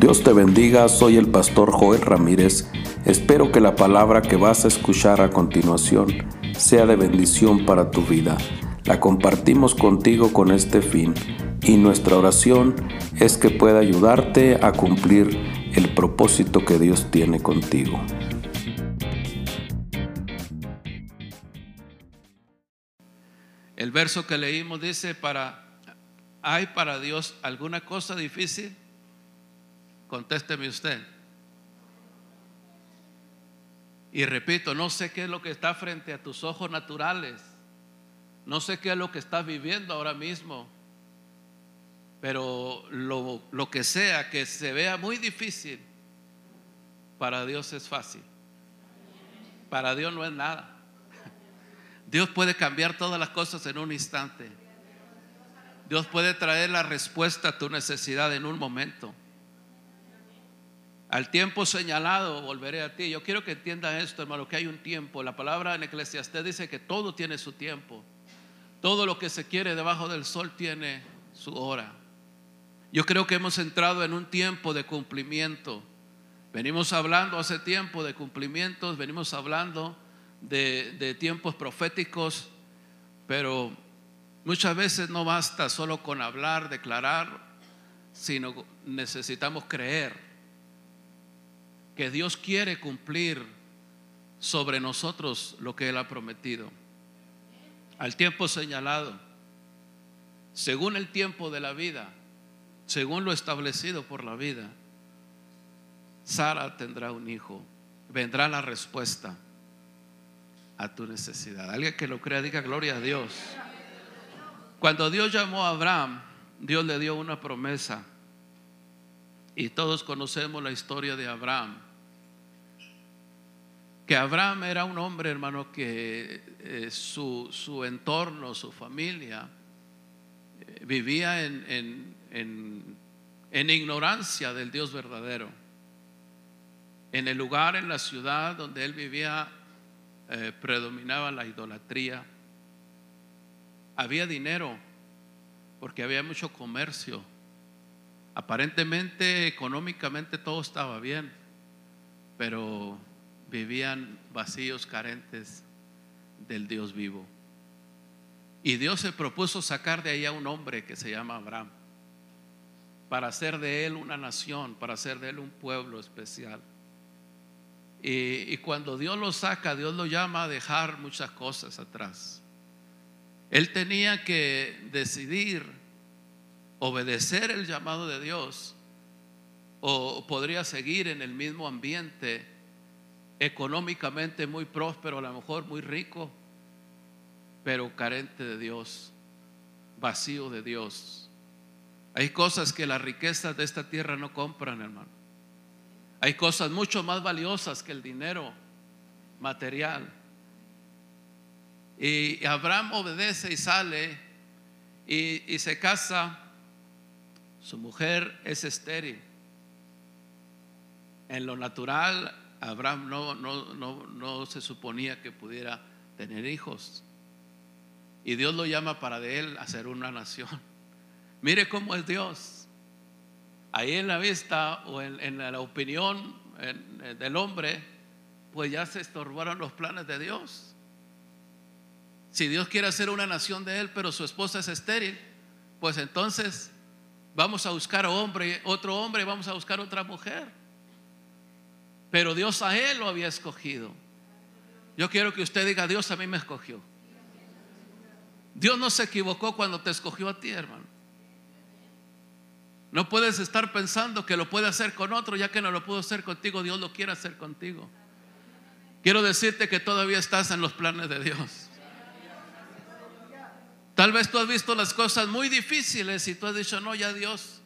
Dios te bendiga, soy el pastor Joel Ramírez. Espero que la palabra que vas a escuchar a continuación sea de bendición para tu vida. La compartimos contigo con este fin y nuestra oración es que pueda ayudarte a cumplir el propósito que Dios tiene contigo. El verso que leímos dice para ¿hay para Dios alguna cosa difícil? Contésteme usted. Y repito, no sé qué es lo que está frente a tus ojos naturales. No sé qué es lo que estás viviendo ahora mismo. Pero lo, lo que sea que se vea muy difícil, para Dios es fácil. Para Dios no es nada. Dios puede cambiar todas las cosas en un instante. Dios puede traer la respuesta a tu necesidad en un momento. Al tiempo señalado volveré a ti. Yo quiero que entiendan esto, hermano, que hay un tiempo. La palabra en Eclesiastés dice que todo tiene su tiempo. Todo lo que se quiere debajo del sol tiene su hora. Yo creo que hemos entrado en un tiempo de cumplimiento. Venimos hablando hace tiempo de cumplimientos, venimos hablando de tiempos proféticos, pero muchas veces no basta solo con hablar, declarar, sino necesitamos creer que Dios quiere cumplir sobre nosotros lo que Él ha prometido. Al tiempo señalado, según el tiempo de la vida, según lo establecido por la vida, Sara tendrá un hijo. Vendrá la respuesta a tu necesidad. Alguien que lo crea, diga gloria a Dios. Cuando Dios llamó a Abraham, Dios le dio una promesa. Y todos conocemos la historia de Abraham que Abraham era un hombre, hermano, que eh, su, su, entorno, su familia, eh, vivía en, en, ignorancia del Dios verdadero. En el lugar, en la ciudad donde él vivía, eh, predominaba la idolatría. Había dinero, porque había mucho comercio. Aparentemente, económicamente todo estaba bien, pero vivían vacíos, carentes del Dios vivo. Y Dios se propuso sacar de ahí a un hombre que se llama Abraham, para hacer de él una nación, para hacer de él un pueblo especial. Y, y, cuando Dios lo saca, Dios lo llama a dejar muchas cosas atrás. Él tenía que decidir obedecer el llamado de Dios o podría seguir en el mismo ambiente económicamente muy próspero, a lo mejor muy rico, pero carente de Dios, vacío de Dios. Hay cosas que las riquezas de esta tierra no compran, hermano. Hay cosas mucho más valiosas que el dinero material. Y Abraham obedece y sale y, y se casa. Su mujer es estéril. En lo natural Abraham no, no, no, no se suponía que pudiera tener hijos. Y Dios lo llama para de él hacer una nación. Mire cómo es Dios. Ahí en la vista o en, la opinión del hombre, pues ya se estorbaron los planes de Dios. Si Dios quiere hacer una nación de él, pero su esposa es estéril, pues entonces vamos a buscar hombre, otro hombre, vamos a buscar otra mujer. Pero Dios a él lo había escogido. Yo quiero que usted diga, Dios a mí me escogió. Dios no se equivocó cuando te escogió a ti, hermano. No puedes estar pensando que lo puede hacer con otro, ya que no lo pudo hacer contigo, Dios lo quiere hacer contigo. Quiero decirte que todavía estás en los planes de Dios. Tal vez tú has visto las cosas muy difíciles y tú has dicho, no, ya Dios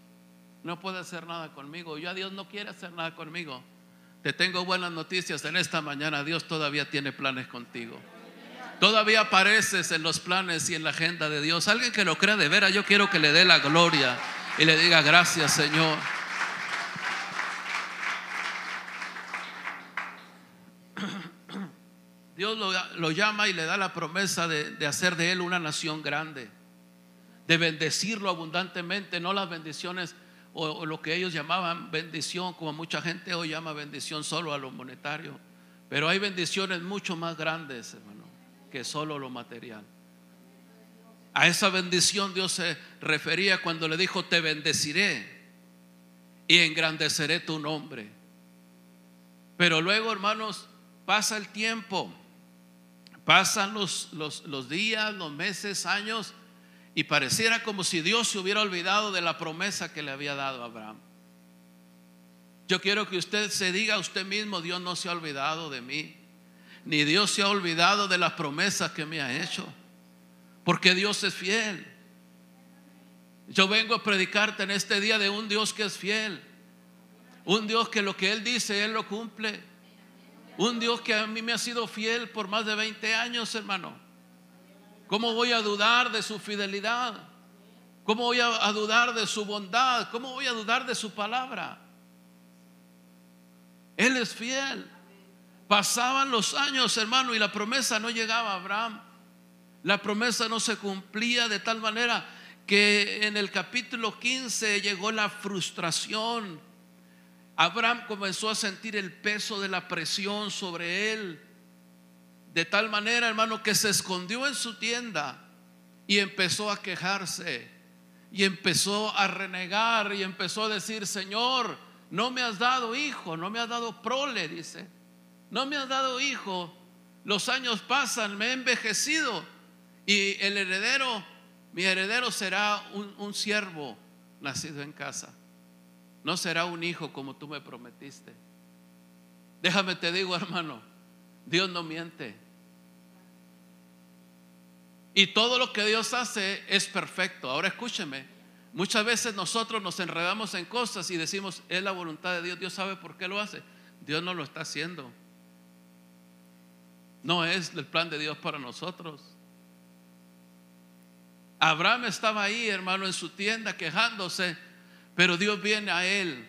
no puede hacer nada conmigo, ya Dios no quiere hacer nada conmigo. Te tengo buenas noticias en esta mañana. Dios todavía tiene planes contigo. Todavía apareces en los planes y en la agenda de Dios. Alguien que lo crea de veras, yo quiero que le dé la gloria y le diga gracias, Señor. Dios lo, llama y le da la promesa de, hacer de él una nación grande, de bendecirlo abundantemente, no las bendiciones o, lo que ellos llamaban bendición, como mucha gente hoy llama bendición solo a lo monetario. Pero hay bendiciones mucho más grandes, hermano, que solo lo material. A esa bendición Dios se refería cuando le dijo, te bendeciré y engrandeceré tu nombre. Pero luego, hermanos, pasa el tiempo, pasan los, los, los días, los meses, años, y pareciera como si Dios se hubiera olvidado de la promesa que le había dado a Abraham. Yo quiero que usted se diga a usted mismo, Dios no se ha olvidado de mí, ni Dios se ha olvidado de las promesas que me ha hecho, porque Dios es fiel. Yo vengo a predicarte en este día de un Dios que es fiel, un Dios que lo que Él dice, Él lo cumple, un Dios que a mí me ha sido fiel por más de 20 años, hermano. ¿Cómo voy a dudar de su fidelidad? ¿Cómo voy a, dudar de su bondad? ¿Cómo voy a dudar de su palabra? Él es fiel. Pasaban los años, hermano, y la promesa no llegaba a Abraham. La promesa no se cumplía de tal manera que en el capítulo 15 llegó la frustración. Abraham comenzó a sentir el peso de la presión sobre él. De tal manera, hermano, que se escondió en su tienda y empezó a quejarse y empezó a renegar y empezó a decir, Señor, no me has dado hijo, no me has dado prole, dice. No me has dado hijo. Los años pasan, me he envejecido y el heredero, mi heredero será un, un siervo nacido en casa. No será un hijo como tú me prometiste. Déjame te digo, hermano, Dios no miente. Y todo lo que Dios hace es perfecto. Ahora escúcheme, muchas veces nosotros nos enredamos en cosas y decimos, es la voluntad de Dios, Dios sabe por qué lo hace. Dios no lo está haciendo. No es el plan de Dios para nosotros. Abraham estaba ahí, hermano, en su tienda quejándose, pero Dios viene a él.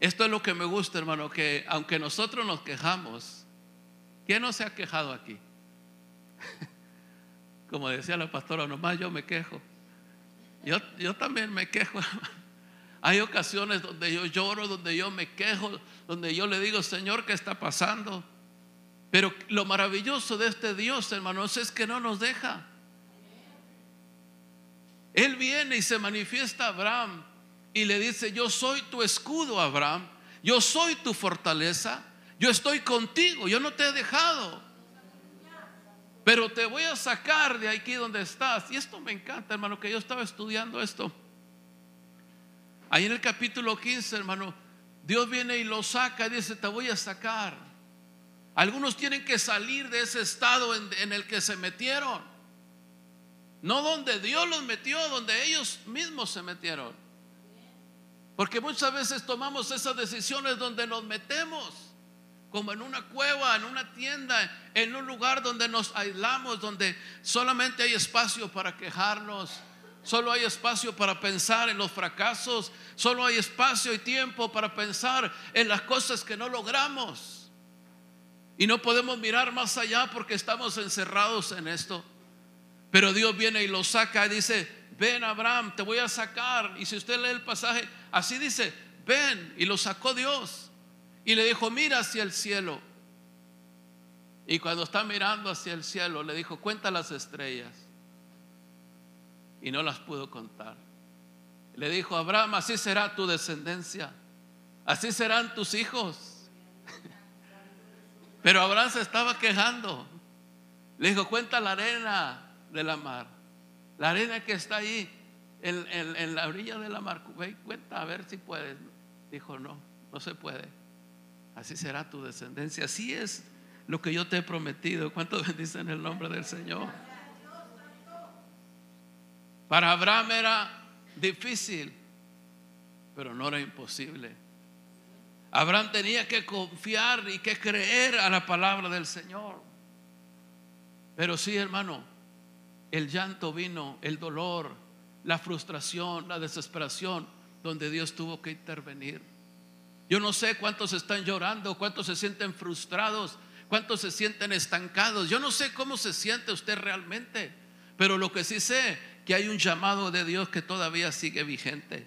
Esto es lo que me gusta, hermano, que aunque nosotros nos quejamos, ¿quién no se ha quejado aquí? Como decía la pastora, nomás yo me quejo. Yo, yo también me quejo. Hay ocasiones donde yo lloro, donde yo me quejo, donde yo le digo, Señor, ¿qué está pasando? Pero lo maravilloso de este Dios, hermanos, es que no nos deja. Él viene y se manifiesta a Abraham y le dice, yo soy tu escudo, Abraham, yo soy tu fortaleza, yo estoy contigo, yo no te he dejado pero te voy a sacar de aquí donde estás. Y esto me encanta, hermano, que yo estaba estudiando esto. Ahí en el capítulo 15, hermano, Dios viene y lo saca y dice, te voy a sacar. Algunos tienen que salir de ese estado en, en el que se metieron. No donde Dios los metió, donde ellos mismos se metieron. Porque muchas veces tomamos esas decisiones donde nos metemos como en una cueva, en una tienda, en un lugar donde nos aislamos, donde solamente hay espacio para quejarnos, solo hay espacio para pensar en los fracasos, solo hay espacio y tiempo para pensar en las cosas que no logramos. Y no podemos mirar más allá porque estamos encerrados en esto. Pero Dios viene y lo saca y dice, ven Abraham, te voy a sacar. Y si usted lee el pasaje, así dice, ven. Y lo sacó Dios. Y le dijo, mira hacia el cielo. Y cuando está mirando hacia el cielo, le dijo, cuenta las estrellas. Y no las pudo contar. Le dijo, Abraham, así será tu descendencia. Así serán tus hijos. Pero Abraham se estaba quejando. Le dijo, cuenta la arena de la mar. La arena que está ahí en, en la orilla de la mar. Cuenta a ver si puedes. Dijo, no, no se puede así será tu descendencia. Así es lo que yo te he prometido. ¿Cuánto bendicen el nombre del Señor? Para Abraham era difícil, pero no era imposible. Abraham tenía que confiar y que creer a la palabra del Señor. Pero sí, hermano, el llanto vino, el dolor, la frustración, la desesperación, donde Dios tuvo que intervenir. Yo no sé cuántos están llorando, cuántos se sienten frustrados, cuántos se sienten estancados. Yo no sé cómo se siente usted realmente, pero lo que sí sé, que hay un llamado de Dios que todavía sigue vigente.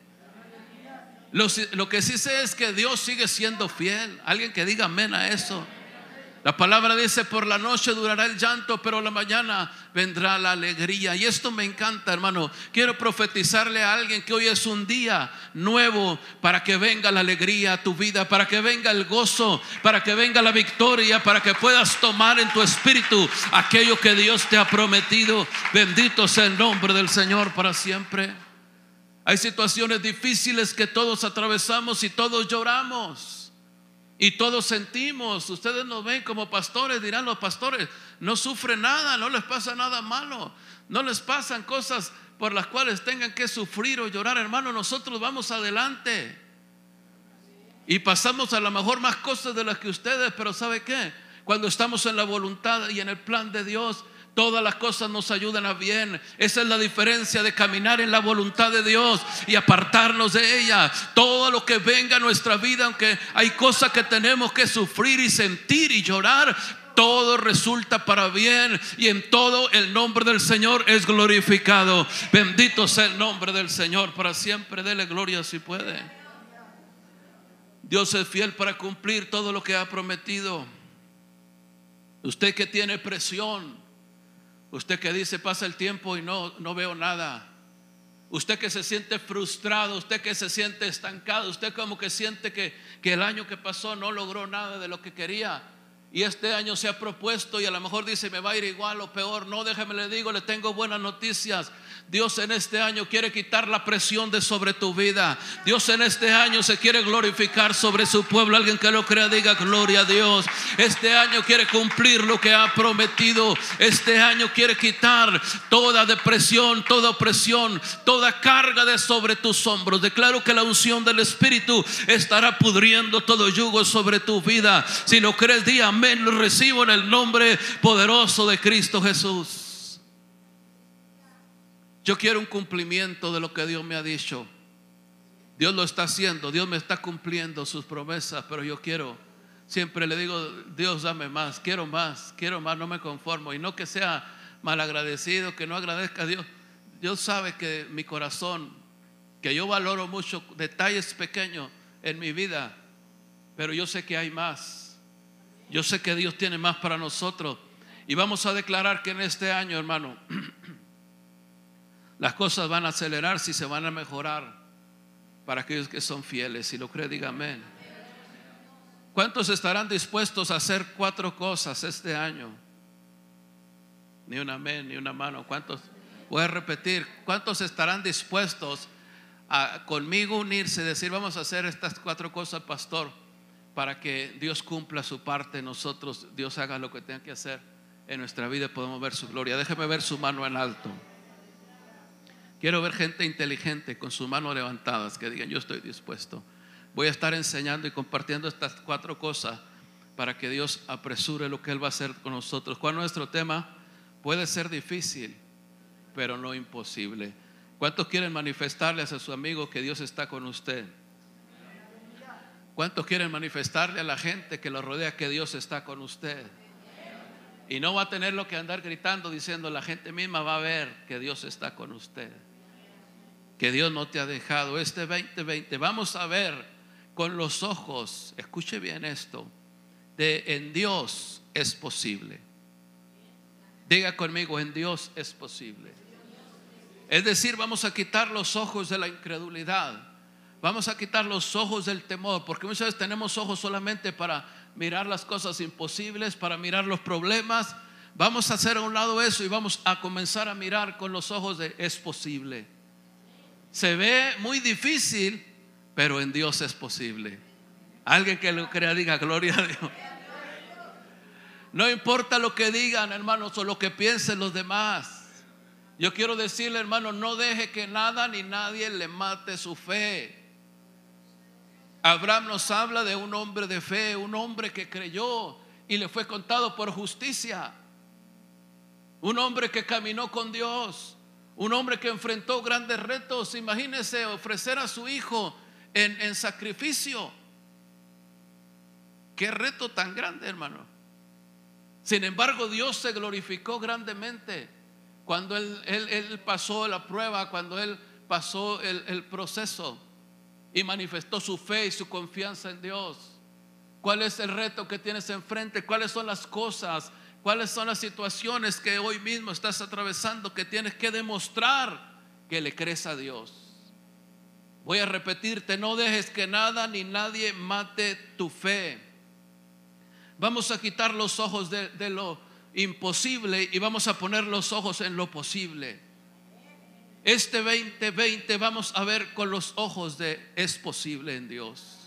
Lo, lo que sí sé es que Dios sigue siendo fiel. Alguien que diga amén a eso. La palabra dice, por la noche durará el llanto, pero la mañana vendrá la alegría. Y esto me encanta, hermano. Quiero profetizarle a alguien que hoy es un día nuevo para que venga la alegría a tu vida, para que venga el gozo, para que venga la victoria, para que puedas tomar en tu espíritu aquello que Dios te ha prometido. Bendito sea el nombre del Señor para siempre. Hay situaciones difíciles que todos atravesamos y todos lloramos. Y todos sentimos, ustedes nos ven como pastores, dirán los pastores, no sufren nada, no les pasa nada malo, no les pasan cosas por las cuales tengan que sufrir o llorar, hermano, nosotros vamos adelante. Y pasamos a lo mejor más cosas de las que ustedes, pero ¿sabe qué? Cuando estamos en la voluntad y en el plan de Dios, Todas las cosas nos ayudan a bien. Esa es la diferencia de caminar en la voluntad de Dios y apartarnos de ella. Todo lo que venga a nuestra vida, aunque hay cosas que tenemos que sufrir y sentir y llorar, todo resulta para bien y en todo el nombre del Señor es glorificado. Bendito sea el nombre del Señor para siempre. Dele gloria si puede. Dios es fiel para cumplir todo lo que ha prometido. Usted que tiene presión, Usted que dice pasa el tiempo y no, no veo nada. Usted que se siente frustrado, usted que se siente estancado, usted como que siente que, que el año que pasó no logró nada de lo que quería y este año se ha propuesto y a lo mejor dice me va a ir igual o peor. No, déjeme le digo, le tengo buenas noticias. Dios en este año quiere quitar la presión de sobre tu vida. Dios en este año se quiere glorificar sobre su pueblo. Alguien que lo crea diga gloria a Dios. Este año quiere cumplir lo que ha prometido. Este año quiere quitar toda depresión, toda opresión, toda carga de sobre tus hombros. Declaro que la unción del Espíritu estará pudriendo todo yugo sobre tu vida. Si lo crees, di amén. Lo recibo en el nombre poderoso de Cristo Jesús. Yo quiero un cumplimiento de lo que Dios me ha dicho. Dios lo está haciendo, Dios me está cumpliendo sus promesas, pero yo quiero, siempre le digo, Dios dame más, quiero más, quiero más, no me conformo. Y no que sea malagradecido, que no agradezca a Dios. Dios sabe que mi corazón, que yo valoro mucho detalles pequeños en mi vida, pero yo sé que hay más. Yo sé que Dios tiene más para nosotros. Y vamos a declarar que en este año, hermano, Las cosas van a acelerar si se van a mejorar para aquellos que son fieles. Si lo cree, diga amén. ¿Cuántos estarán dispuestos a hacer cuatro cosas este año? Ni un amén, ni una mano. ¿Cuántos? Voy a repetir. ¿Cuántos estarán dispuestos a conmigo unirse decir, vamos a hacer estas cuatro cosas, pastor, para que Dios cumpla su parte, nosotros, Dios haga lo que tenga que hacer en nuestra vida y podemos ver su gloria? Déjeme ver su mano en alto. Quiero ver gente inteligente con sus manos levantadas que digan, yo estoy dispuesto. Voy a estar enseñando y compartiendo estas cuatro cosas para que Dios apresure lo que Él va a hacer con nosotros. ¿Cuál es nuestro tema? Puede ser difícil, pero no imposible. ¿Cuántos quieren manifestarle a su amigo que Dios está con usted? ¿Cuántos quieren manifestarle a la gente que lo rodea que Dios está con usted? Y no va a tener lo que andar gritando diciendo, la gente misma va a ver que Dios está con usted que Dios no te ha dejado. Este 2020, vamos a ver con los ojos, escuche bien esto, de en Dios es posible. Diga conmigo, en Dios es posible. Es decir, vamos a quitar los ojos de la incredulidad. Vamos a quitar los ojos del temor, porque muchas veces tenemos ojos solamente para mirar las cosas imposibles, para mirar los problemas. Vamos a hacer a un lado eso y vamos a comenzar a mirar con los ojos de es posible. Se ve muy difícil, pero en Dios es posible. Alguien que lo crea diga gloria a Dios. No importa lo que digan, hermanos, o lo que piensen los demás. Yo quiero decirle, hermano, no deje que nada ni nadie le mate su fe. Abraham nos habla de un hombre de fe, un hombre que creyó y le fue contado por justicia. Un hombre que caminó con Dios. Un hombre que enfrentó grandes retos, imagínese ofrecer a su hijo en, sacrificio. Qué reto tan grande, hermano. Sin embargo, Dios se glorificó grandemente cuando él, pasó la prueba, cuando él pasó el, el proceso. y manifestó su fe y su confianza en Dios. ¿Cuál es el reto que tienes enfrente? ¿Cuáles son las cosas? ¿Cuáles son las situaciones que hoy mismo estás atravesando que tienes que demostrar que le crees a Dios? Voy a repetirte, no dejes que nada ni nadie mate tu fe. Vamos a quitar los ojos de, lo imposible y vamos a poner los ojos en lo posible. Este 2020 vamos a ver con los ojos de es posible en Dios.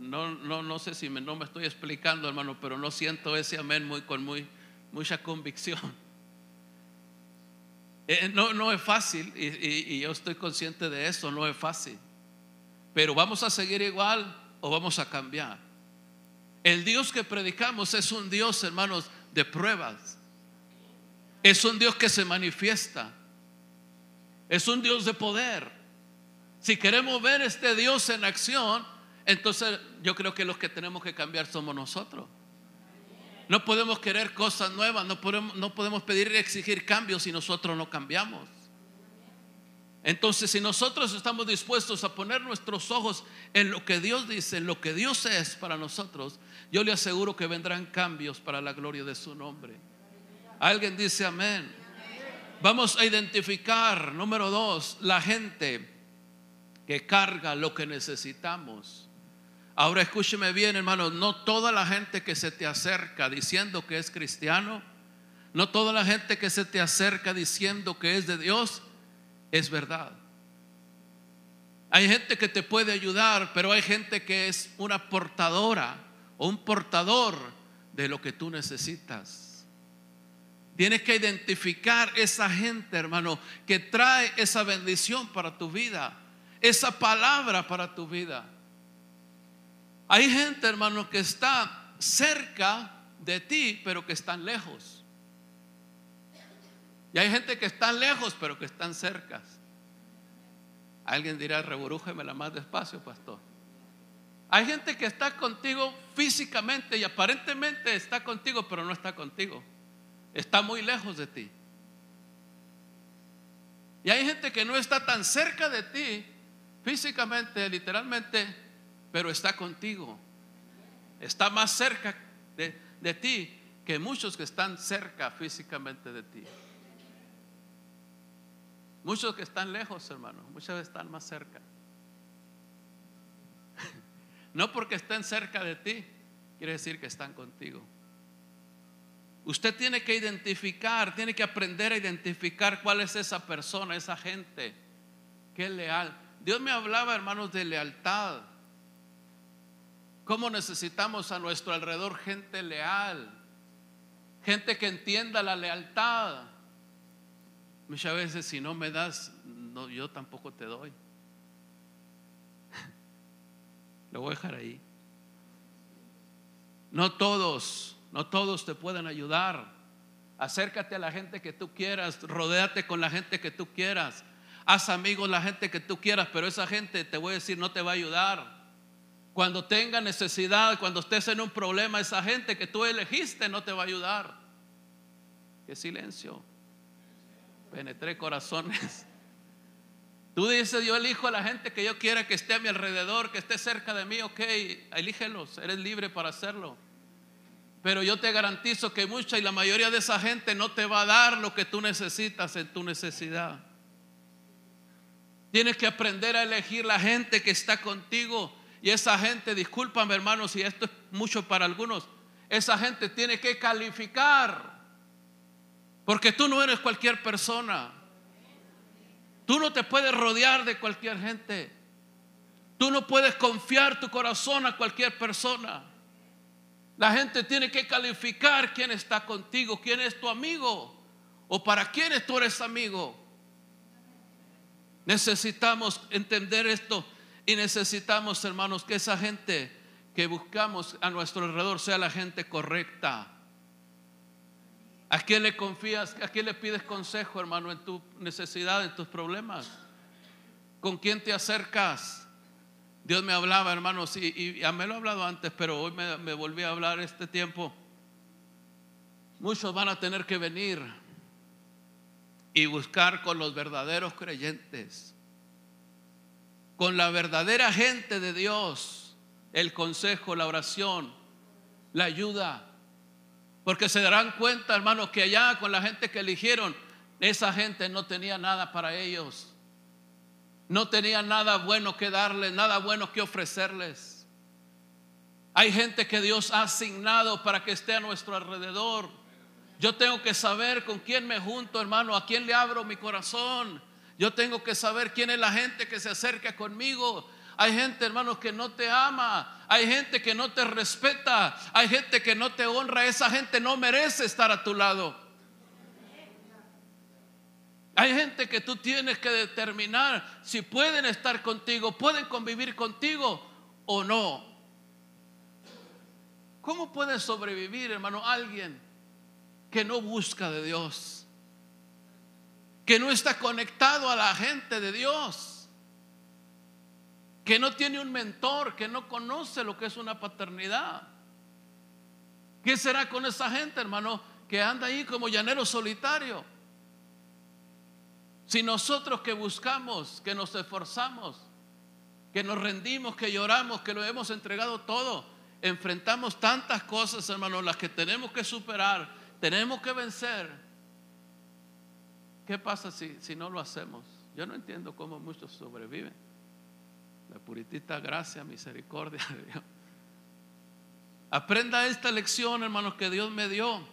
No, no, no sé si me, no me estoy explicando, hermano, pero no siento ese amén muy, con muy, mucha convicción. Eh, no, no es fácil y yo estoy consciente de eso, no es fácil. Pero vamos a seguir igual o vamos a cambiar. El Dios que predicamos es un Dios, hermanos, de pruebas. Es un Dios que se manifiesta. Es un Dios de poder. Si queremos ver este Dios en acción, entonces yo creo que los que tenemos que cambiar somos nosotros. No podemos querer cosas nuevas, no podemos, no podemos pedir y exigir cambios si nosotros no cambiamos. Entonces, si nosotros estamos dispuestos a poner nuestros ojos en lo que Dios dice, en lo que Dios es para nosotros, yo le aseguro que vendrán cambios para la gloria de su nombre. Alguien dice amén. Vamos a identificar, número dos, la gente que carga lo que necesitamos. Ahora escúcheme bien, hermano, no toda la gente que se te acerca diciendo que es cristiano, no toda la gente que se te acerca diciendo que es de Dios, es verdad. Hay gente que te puede ayudar, pero hay gente que es una portadora o un portador de lo que tú necesitas. Tienes que identificar esa gente, hermano, que trae esa bendición para tu vida, esa palabra para tu vida. Hay gente, hermano, que está cerca de ti, pero que están lejos. Y hay gente que está lejos, pero que están cerca. Alguien dirá, reburújemela más despacio, pastor. Hay gente que está contigo físicamente y aparentemente está contigo, pero no está contigo. Está muy lejos de ti. Y hay gente que no está tan cerca de ti físicamente, literalmente, pero está contigo. Está más cerca de, de ti que muchos que están cerca físicamente de ti. Muchos que están lejos, hermano, muchas veces están más cerca. No porque estén cerca de ti, quiere decir que están contigo. Usted tiene que identificar, tiene que aprender a identificar cuál es esa persona, esa gente que es leal. Dios me hablaba, hermanos, de lealtad. ¿Cómo necesitamos a nuestro alrededor gente leal? Gente que entienda la lealtad. Muchas veces si no me das, no, yo tampoco te doy. Lo voy a dejar ahí. No todos, no todos te pueden ayudar. Acércate a la gente que tú quieras, rodéate con la gente que tú quieras. Haz amigos la gente que tú quieras, pero esa gente te voy a decir no te va a ayudar. Cuando tenga necesidad, cuando estés en un problema, esa gente que tú elegiste no te va a ayudar. Qué silencio penetré corazones. Tú dices, yo elijo a la gente que yo quiera que esté a mi alrededor, que esté cerca de mí, ok, elígelos, eres libre para hacerlo. Pero yo te garantizo que mucha y la mayoría de esa gente no te va a dar lo que tú necesitas en tu necesidad. Tienes que aprender a elegir la gente que está contigo. Y esa gente, discúlpame hermanos, y esto es mucho para algunos, esa gente tiene que calificar porque tú no eres cualquier persona. Tú no te puedes rodear de cualquier gente. Tú no puedes confiar tu corazón a cualquier persona. La gente tiene que calificar quién está contigo, quién es tu amigo o para quién tú eres amigo. Necesitamos entender esto y necesitamos, hermanos, que esa gente que buscamos a nuestro alrededor sea la gente correcta. ¿A quién le confías? ¿A quién le pides consejo, hermano, en tu necesidad, en tus problemas? ¿Con quién te acercas? Dios me hablaba, hermanos, y, ya me lo he hablado antes, pero hoy me volví a hablar este tiempo. Muchos van a tener que venir y buscar con los verdaderos creyentes. Con la verdadera gente de Dios, el consejo, la oración, la ayuda. Porque se darán cuenta, hermanos, que allá con la gente que eligieron, esa gente no tenía nada para ellos. No tenía nada bueno que darles, nada bueno que ofrecerles. Hay gente que Dios ha asignado para que esté a nuestro alrededor. Yo tengo que saber con quién me junto, hermano, a quién le abro mi corazón. Yo tengo que saber quién es la gente que se acerca conmigo. Hay gente, hermanos, que no te ama. Hay gente que no te respeta. Hay gente que no te honra. Esa gente no merece estar a tu lado. Hay gente que tú tienes que determinar si pueden estar contigo, pueden convivir contigo o no. ¿Cómo puede sobrevivir, hermano, alguien que no busca de Dios? Que no está conectado a la gente de Dios, que no tiene un mentor, que no conoce lo que es una paternidad. ¿Qué será con esa gente, hermano, que anda ahí como llanero solitario? Si nosotros que buscamos, que nos esforzamos, que nos rendimos, que lloramos, que lo hemos entregado todo, enfrentamos tantas cosas, hermano, las que tenemos que superar, tenemos que vencer ¿Qué pasa si, si no lo hacemos? Yo no entiendo cómo muchos sobreviven. La puritita gracia, misericordia de Dios. Aprenda esta lección, hermanos, que Dios me dio.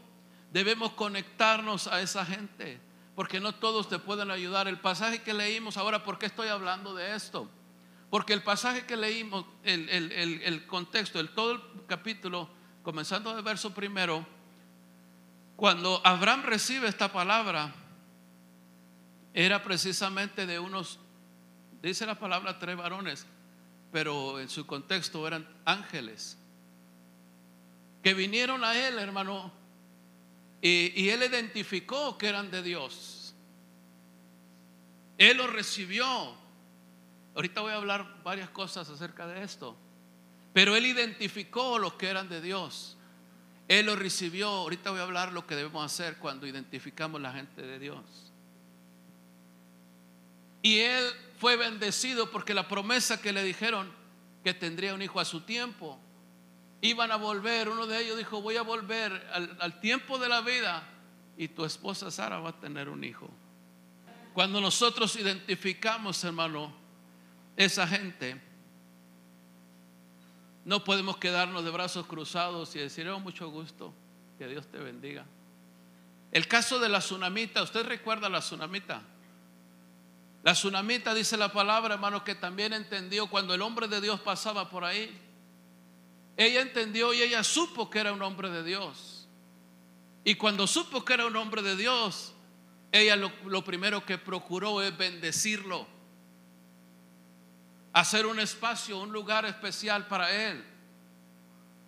Debemos conectarnos a esa gente, porque no todos te pueden ayudar. El pasaje que leímos, ahora, ¿por qué estoy hablando de esto? Porque el pasaje que leímos, el, el, el contexto, el, todo el capítulo, comenzando del verso primero, cuando Abraham recibe esta palabra, era precisamente de unos, dice la palabra tres varones, pero en su contexto eran ángeles, que vinieron a él, hermano, y, él identificó que eran de Dios. Él los recibió. Ahorita voy a hablar varias cosas acerca de esto. Pero él identificó los que eran de Dios. Él los recibió. Ahorita voy a hablar lo que debemos hacer cuando identificamos la gente de Dios. Y él fue bendecido porque la promesa que le dijeron que tendría un hijo a su tiempo, iban a volver, uno de ellos dijo, voy a volver al, tiempo de la vida y tu esposa Sara va a tener un hijo. Cuando nosotros identificamos, hermano, esa gente, no podemos quedarnos de brazos cruzados y decir, oh, mucho gusto, que Dios te bendiga. El caso de la tsunamita, ¿usted recuerda la tsunamita? La tsunamita dice la palabra, hermano, que también entendió cuando el hombre de Dios pasaba por ahí. Ella entendió y ella supo que era un hombre de Dios. Y cuando supo que era un hombre de Dios, ella lo, lo primero que procuró es bendecirlo. Hacer un espacio, un lugar especial para él.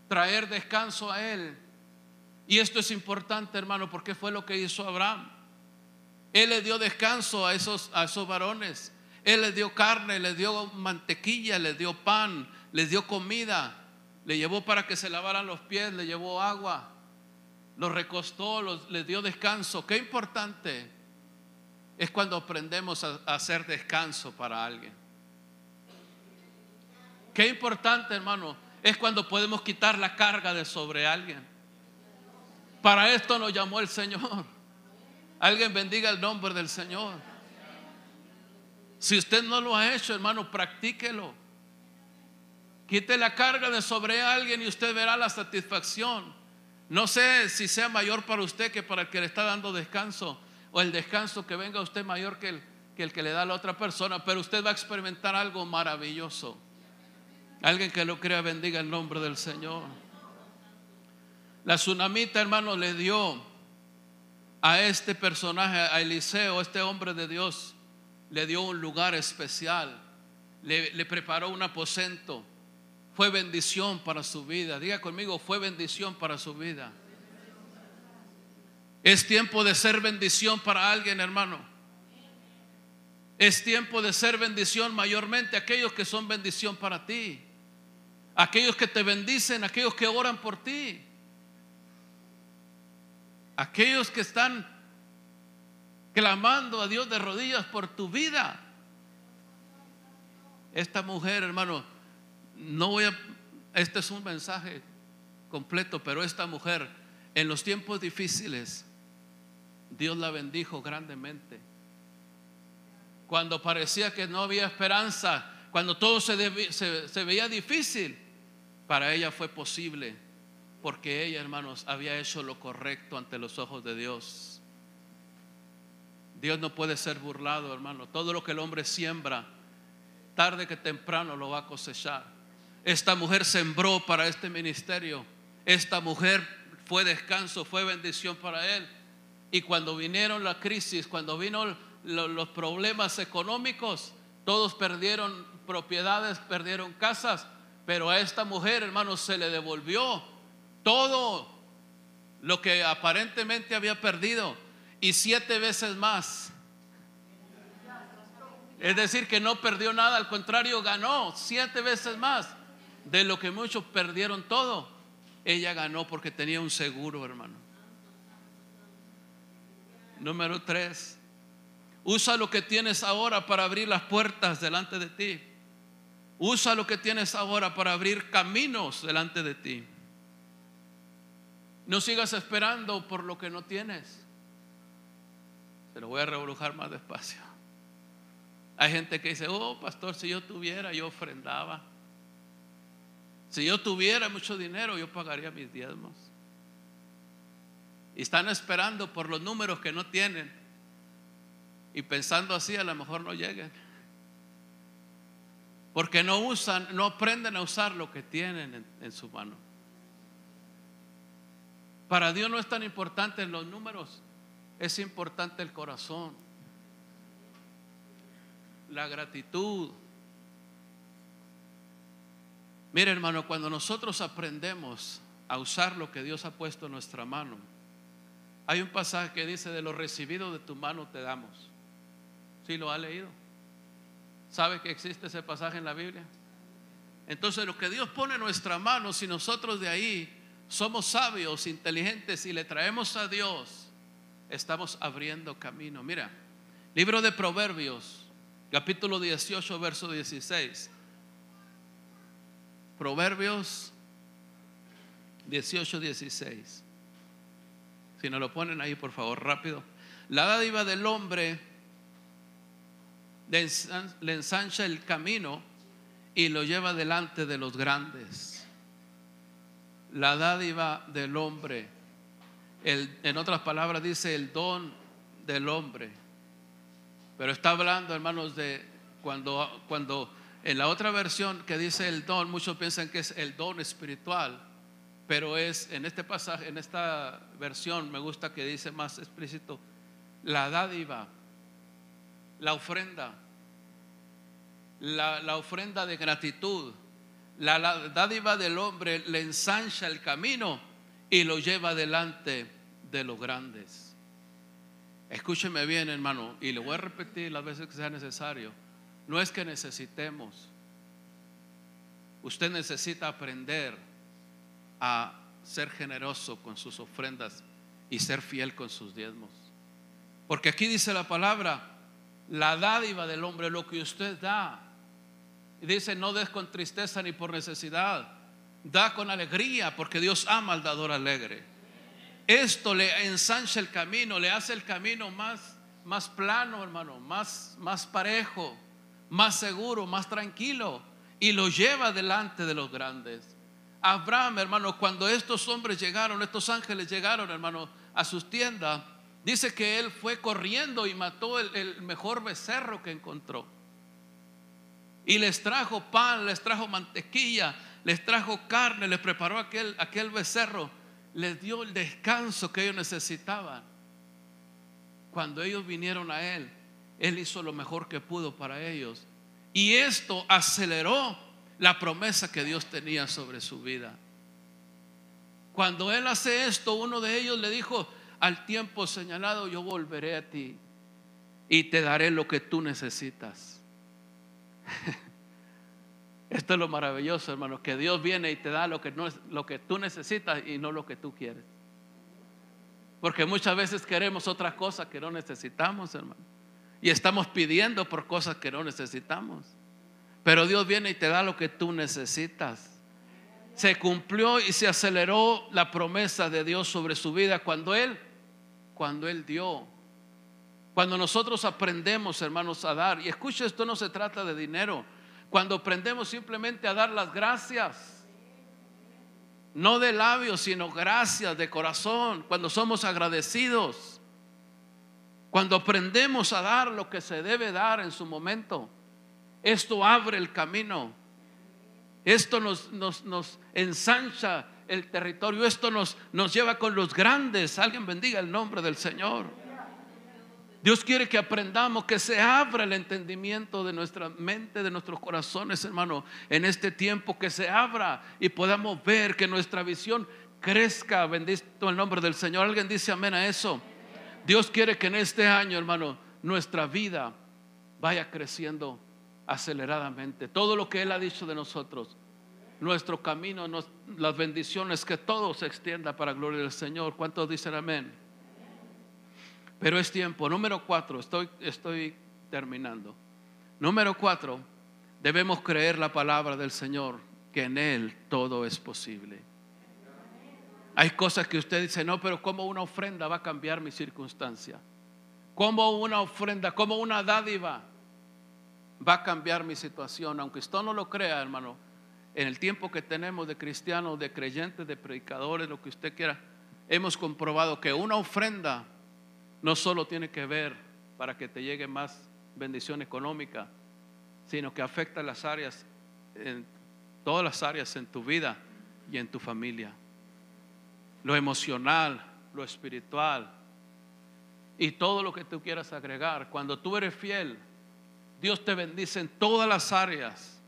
Traer descanso a él. Y esto es importante, hermano, porque fue lo que hizo Abraham. Él le dio descanso a esos, a esos varones. Él les dio carne, les dio mantequilla, les dio pan, les dio comida. Le llevó para que se lavaran los pies, le llevó agua. Los recostó, los, les dio descanso. Qué importante es cuando aprendemos a, hacer descanso para alguien. Qué importante, hermano, es cuando podemos quitar la carga de sobre alguien. Para esto nos llamó el Señor. Alguien bendiga el nombre del Señor. Si usted no lo ha hecho, hermano, practíquelo. Quite la carga de sobre alguien y usted verá la satisfacción. No sé si sea mayor para usted que para el que le está dando descanso o el descanso que venga usted mayor que el, que el que le da a la otra persona, pero usted va a experimentar algo maravilloso. Alguien que lo crea bendiga el nombre del Señor. La tsunamita, hermano, le dio a este personaje, a Eliseo, este hombre de Dios, le dio un lugar especial, le, preparó un aposento, fue bendición para su vida. Diga conmigo, fue bendición para su vida. Es tiempo de ser bendición para alguien, hermano. Es tiempo de ser bendición mayormente aquellos que son bendición para ti. Aquellos que te bendicen, aquellos que oran por ti aquellos que están clamando a Dios de rodillas por tu vida. Esta mujer, hermano, no voy a, este es un mensaje completo, pero esta mujer en los tiempos difíciles, Dios la bendijo grandemente. Cuando parecía que no había esperanza, cuando todo se, se veía difícil, para ella fue posible, porque ella, hermanos, había hecho lo correcto ante los ojos de Dios. Dios no puede ser burlado, hermano. Todo lo que el hombre siembra, tarde que temprano lo va a cosechar. Esta mujer sembró para este ministerio. Esta mujer fue descanso, fue bendición para él. Y cuando vinieron la crisis, cuando vino los problemas económicos, todos perdieron propiedades, perdieron casas, pero a esta mujer, hermanos, se le devolvió todo lo que aparentemente había perdido y siete veces más. Es decir, que no perdió nada, al contrario, ganó siete veces más de lo que muchos perdieron todo. Ella ganó porque tenía un seguro, hermano. Número tres, usa lo que tienes ahora para abrir las puertas delante de ti. Usa lo que tienes ahora para abrir caminos delante de ti. No sigas esperando por lo que no tienes. Se lo voy a revolujar más despacio. Hay gente que dice, oh, pastor, si yo tuviera, yo ofrendaba. Si yo tuviera mucho dinero, yo pagaría mis diezmos. Y están esperando por los números que no tienen. Y pensando así, a lo mejor no lleguen. Porque no usan, no aprenden a usar lo que tienen en, en su mano. Para Dios no es tan importante los números, es importante el corazón, la gratitud. Mire hermano, cuando nosotros aprendemos a usar lo que Dios ha puesto en nuestra mano, hay un pasaje que dice, de lo recibido de tu mano te damos. ¿Sí lo ha leído? ¿Sabe que existe ese pasaje en la Biblia? Entonces lo que Dios pone en nuestra mano, si nosotros de ahí somos sabios, inteligentes y le traemos a Dios, estamos abriendo camino. Mira, libro de Proverbios, capítulo 18, verso 16. Proverbios 18, 16. Si nos lo ponen ahí, por favor, rápido. La dádiva del hombre le ensancha el camino y lo lleva delante de los grandes. La dádiva del hombre en otras palabras dice el don del hombre. Pero está hablando, hermanos, de cuando, cuando en la otra versión que dice el don, muchos piensan que es el don espiritual, pero es en este pasaje, en esta versión, me gusta que dice más explícito, la dádiva, la ofrenda, la, la ofrenda de gratitud, la, dádiva del hombre le ensancha el camino y lo lleva delante de los grandes. Escúcheme bien, hermano, y le voy a repetir las veces que sea necesario. No es que necesitemos. Usted necesita aprender a ser generoso con sus ofrendas y ser fiel con sus diezmos. Porque aquí dice la palabra, la dádiva del hombre, lo que usted da. Dice, no des con tristeza ni por necesidad Da con alegría porque Dios ama al dador alegre. Esto le ensancha el camino, le hace el camino más, más plano, hermano, más, más parejo, más seguro, más tranquilo y lo lleva delante de los grandes. Abraham, hermano, cuando estos hombres llegaron, estos ángeles llegaron, hermano, a sus tiendas, dice que él fue corriendo y mató el mejor becerro que encontró. Y les trajo pan, les trajo mantequilla, les trajo carne, les preparó aquel, aquel becerro, les dio el descanso que ellos necesitaban. Cuando ellos vinieron a Él, Él hizo lo mejor que pudo para ellos. Y esto aceleró la promesa que Dios tenía sobre su vida. Cuando Él hace esto, uno de ellos le dijo, al tiempo señalado yo volveré a ti y te daré lo que tú necesitas. Esto es lo maravilloso, hermano, que Dios viene y te da lo que, no lo que tú necesitas y no lo que tú quieres. Porque muchas veces queremos otras cosas que no necesitamos, hermano. Y estamos pidiendo por cosas que no necesitamos. Pero Dios viene y te da lo que tú necesitas. Se cumplió y se aceleró la promesa de Dios sobre su vida cuando Él, cuando Él dio. Cuando nosotros aprendemos, hermanos, a dar. Y escucha, esto no se trata de dinero. Cuando aprendemos simplemente a dar las gracias. No de labios, sino gracias de corazón. Cuando somos agradecidos. Cuando aprendemos a dar lo que se debe dar en su momento. Esto abre el camino. Esto nos, nos, ensancha el territorio. Esto nos, nos lleva con los grandes. Alguien bendiga el nombre del Señor. Dios quiere que aprendamos, que se abra el entendimiento de nuestra mente, de nuestros corazones, hermano, en este tiempo, que se abra y podamos ver que nuestra visión crezca. Bendito el nombre del Señor. Alguien dice amén a eso. Dios quiere que en este año, hermano, nuestra vida vaya creciendo aceleradamente. Todo lo que Él ha dicho de nosotros, nuestro camino, las bendiciones, que todo se extienda para gloria del Señor. ¿Cuántos dicen amén? Pero es tiempo. Número cuatro, estoy, terminando. Número cuatro, debemos creer la palabra del Señor, que en Él todo es posible. Hay cosas que usted dice, no, pero ¿cómo una ofrenda va a cambiar mi circunstancia? ¿Cómo una ofrenda, como una dádiva va a cambiar mi situación. Aunque usted no lo crea, hermano, en el tiempo que tenemos de cristianos, de creyentes, de predicadores, lo que usted quiera, hemos comprobado que una ofrenda no solo tiene que ver para que te llegue más bendición económica, sino que afecta las áreas, en todas las áreas en tu vida y en tu familia. Lo emocional, lo espiritual y todo lo que tú quieras agregar. Cuando tú eres fiel, Dios te bendice en todas las áreas.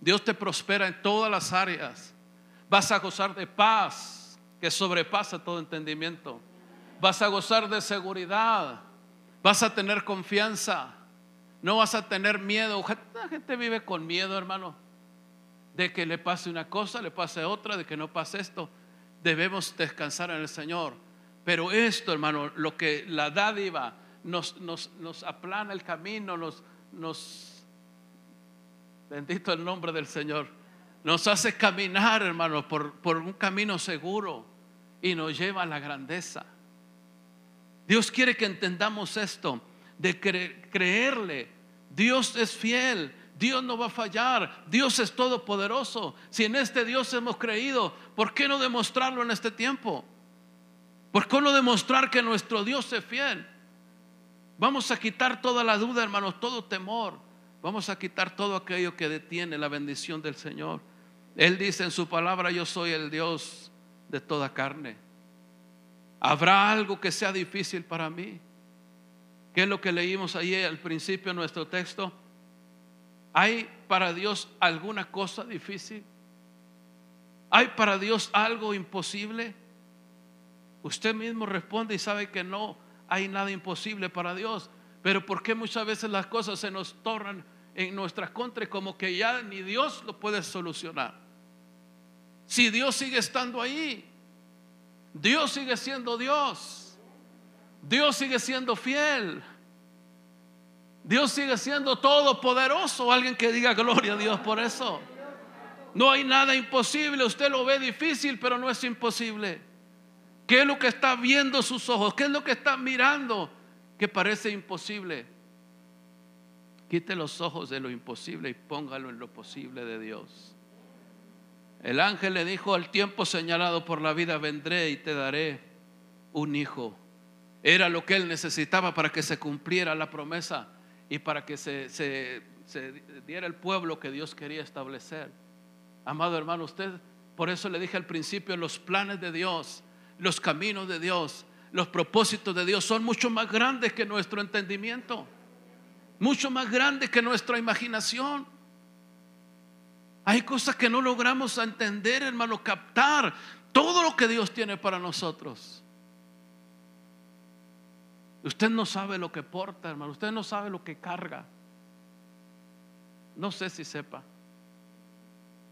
Dios te prospera en todas las áreas. Vas a gozar de paz que sobrepasa todo entendimiento. Vas a gozar de seguridad. Vas a tener confianza. No vas a tener miedo. La gente vive con miedo, hermano. De que le pase una cosa, le pase otra, de que no pase esto. Debemos descansar en el Señor. Pero esto, hermano, lo que la dádiva nos, nos, nos aplana el camino, nos, nos, bendito el nombre del Señor, nos hace caminar, hermanos, por, por un camino seguro y nos lleva a la grandeza. Dios quiere que entendamos esto, de creerle. Dios es fiel, Dios no va a fallar, Dios es todopoderoso. Si en este Dios hemos creído, ¿por qué no demostrarlo en este tiempo? ¿Por qué no demostrar que nuestro Dios es fiel? Vamos a quitar toda la duda, hermanos, todo temor. Vamos a quitar todo aquello que detiene la bendición del Señor. Él dice en su palabra, yo soy el Dios de toda carne. ¿Habrá algo que sea difícil para mí? ¿Qué es lo que leímos ahí al principio de nuestro texto? ¿Hay para Dios alguna cosa difícil? ¿Hay para Dios algo imposible? Usted mismo responde y sabe que no hay nada imposible para Dios. Pero ¿por qué muchas veces las cosas se nos tornan en nuestra contra como que ya ni Dios lo puede solucionar? Si Dios sigue estando ahí, Dios sigue siendo Dios, Dios sigue siendo fiel, Dios sigue siendo todopoderoso. Alguien que diga gloria a Dios por eso. No hay nada imposible, usted lo ve difícil, pero no es imposible. ¿Qué es lo que está viendo sus ojos? ¿Qué es lo que está mirando que parece imposible? Quite los ojos de lo imposible y póngalo en lo posible de Dios. El ángel le dijo, al tiempo señalado por la vida vendré y te daré un hijo. Era lo que él necesitaba para que se cumpliera la promesa y para que se, se diera el pueblo que Dios quería establecer. Amado hermano, usted, por eso le dije al principio, los planes de Dios los caminos de Dios, los propósitos de Dios son mucho más grandes que nuestro entendimiento, mucho más grandes que nuestra imaginación. Hay cosas que no logramos entender, hermano, captar todo lo que Dios tiene para nosotros. Usted no sabe lo que porta, hermano. Usted no sabe lo que carga. No sé si sepa,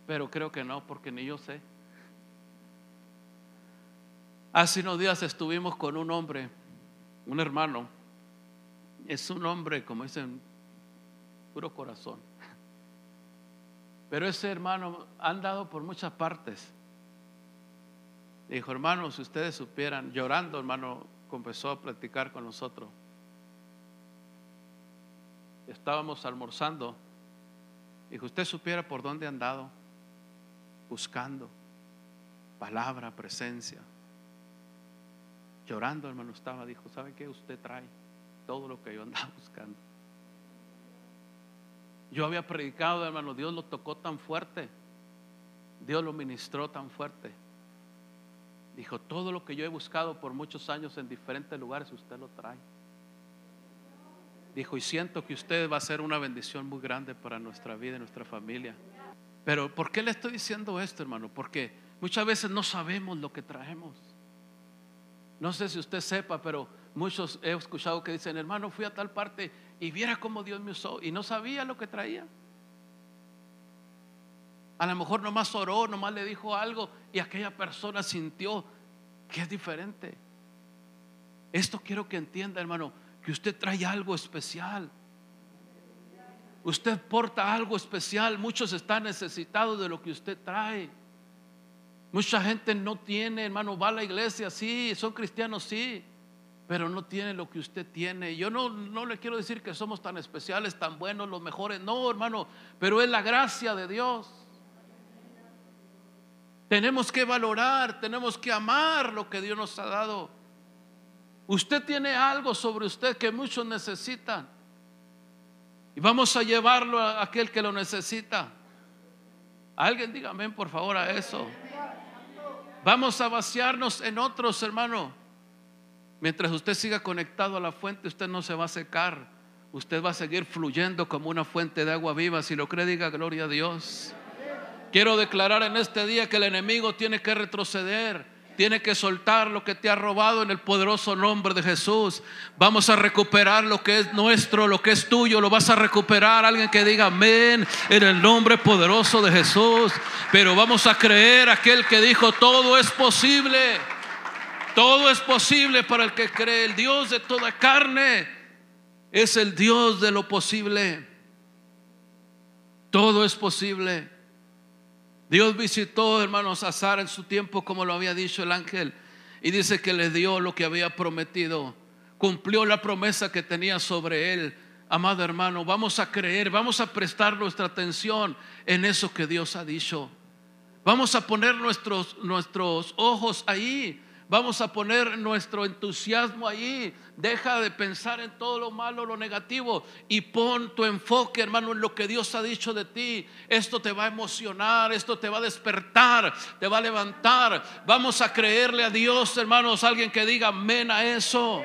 pero creo que no, porque ni yo sé. Hace unos días estuvimos con un hombre, un hermano. Es un hombre, como dicen, puro corazón. Pero ese hermano ha andado por muchas partes. Dijo, hermano, si ustedes supieran, llorando, hermano, comenzó a platicar con nosotros. Estábamos almorzando. Dijo, usted supiera por dónde ha andado, buscando palabra, presencia. Llorando, hermano, estaba, dijo, ¿sabe qué? Usted trae todo lo que yo andaba buscando. Yo había predicado, hermano, Dios lo tocó tan fuerte. Dios lo ministró tan fuerte. Dijo, todo lo que yo he buscado por muchos años en diferentes lugares, usted lo trae. Dijo, y siento que usted va a ser una bendición muy grande para nuestra vida y nuestra familia. Pero ¿por qué le estoy diciendo esto, hermano? Porque muchas veces no sabemos lo que traemos. No sé si usted sepa, pero muchos he escuchado que dicen, hermano, fui a tal parte y viera cómo Dios me usó y no sabía lo que traía. A lo mejor nomás oró, nomás le dijo algo y aquella persona sintió que es diferente. Esto quiero que entienda, hermano, que usted trae algo especial. Usted porta algo especial. Muchos están necesitados de lo que usted trae. Mucha gente no tiene, hermano, va a la iglesia, sí, son cristianos, sí pero no tiene lo que usted tiene. Yo no, no le quiero decir que somos tan especiales, tan buenos, los mejores. No, hermano, pero es la gracia de Dios. Tenemos que valorar, tenemos que amar lo que Dios nos ha dado. Usted tiene algo sobre usted que muchos necesitan. Y vamos a llevarlo a aquel que lo necesita. Alguien dígame por favor a eso. Vamos a vaciarnos en otros, hermano. Mientras usted siga conectado a la fuente, usted no se va a secar. Usted va a seguir fluyendo como una fuente de agua viva. Si lo cree, diga gloria a Dios. Quiero declarar en este día que el enemigo tiene que retroceder. Tiene que soltar lo que te ha robado en el poderoso nombre de Jesús. Vamos a recuperar lo que es nuestro, lo que es tuyo, lo vas a recuperar. Alguien que diga amén en el nombre poderoso de Jesús. Pero vamos a creer aquel que dijo todo es posible. Todo es posible para el que cree. El Dios de toda carne es el Dios de lo posible. Todo es posible. Dios visitó, hermanos, a Sara en su tiempo, como lo había dicho el ángel, y dice que le dio lo que había prometido. Cumplió la promesa que tenía sobre él. Amado hermano, vamos a creer, vamos a prestar nuestra atención en eso que Dios ha dicho. Vamos a poner nuestros, nuestros ojos ahí Vamos a poner nuestro entusiasmo ahí. Deja de pensar en todo lo malo, lo negativo y pon tu enfoque, hermano, en lo que Dios ha dicho de ti. Esto te va a emocionar, esto te va a despertar, te va a levantar. Vamos a creerle a Dios, hermanos. Alguien que diga amén a eso.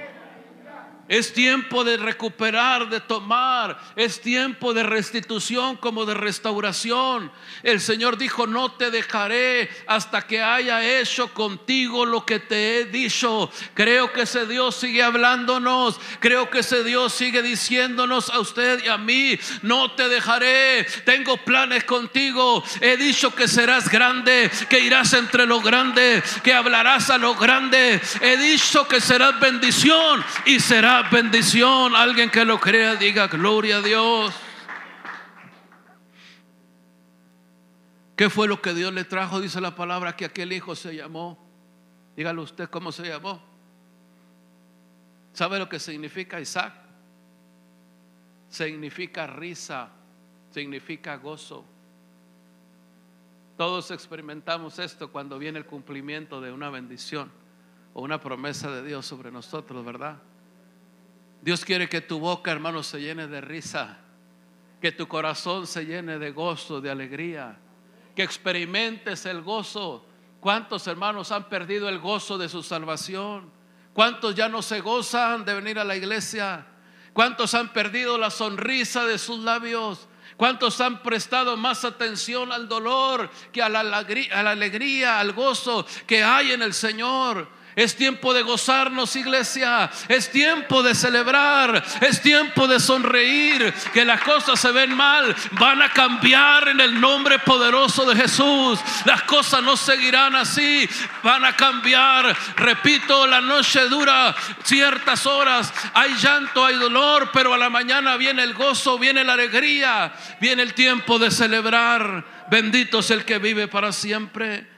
Es tiempo de recuperar, de tomar. Es tiempo de restitución como de restauración. El Señor dijo, no te dejaré hasta que haya hecho contigo lo que te he dicho. Creo que ese Dios sigue hablándonos. Creo que ese Dios sigue diciéndonos a usted y a mí, no te dejaré. Tengo planes contigo. He dicho que serás grande, que irás entre los grandes, que hablarás a los grandes. He dicho que serás bendición y serás bendición. Alguien que lo crea, diga gloria a Dios. ¿Qué fue lo que Dios le trajo? Dice la palabra que aquel hijo se llamó. Dígale usted cómo se llamó. ¿Sabe lo que significa Isaac? Significa risa, significa gozo. Todos experimentamos esto cuando viene el cumplimiento de una bendición o una promesa de Dios sobre nosotros, ¿verdad? Dios quiere que tu boca, hermano, se llene de risa, que tu corazón se llene de gozo, de alegría, que experimentes el gozo. ¿Cuántos hermanos han perdido el gozo de su salvación? ¿Cuántos ya no se gozan de venir a la iglesia? ¿Cuántos han perdido la sonrisa de sus labios? ¿Cuántos han prestado más atención al dolor que a la, alegría, al gozo que hay en el Señor? Es tiempo de gozarnos, iglesia. Es tiempo de celebrar. Es tiempo de sonreír. Que las cosas se ven mal. Van a cambiar en el nombre poderoso de Jesús. Las cosas no seguirán así. Van a cambiar. Repito, la noche dura ciertas horas. Hay llanto, hay dolor. Pero a la mañana viene el gozo, viene la alegría. Viene el tiempo de celebrar. Bendito es el que vive para siempre.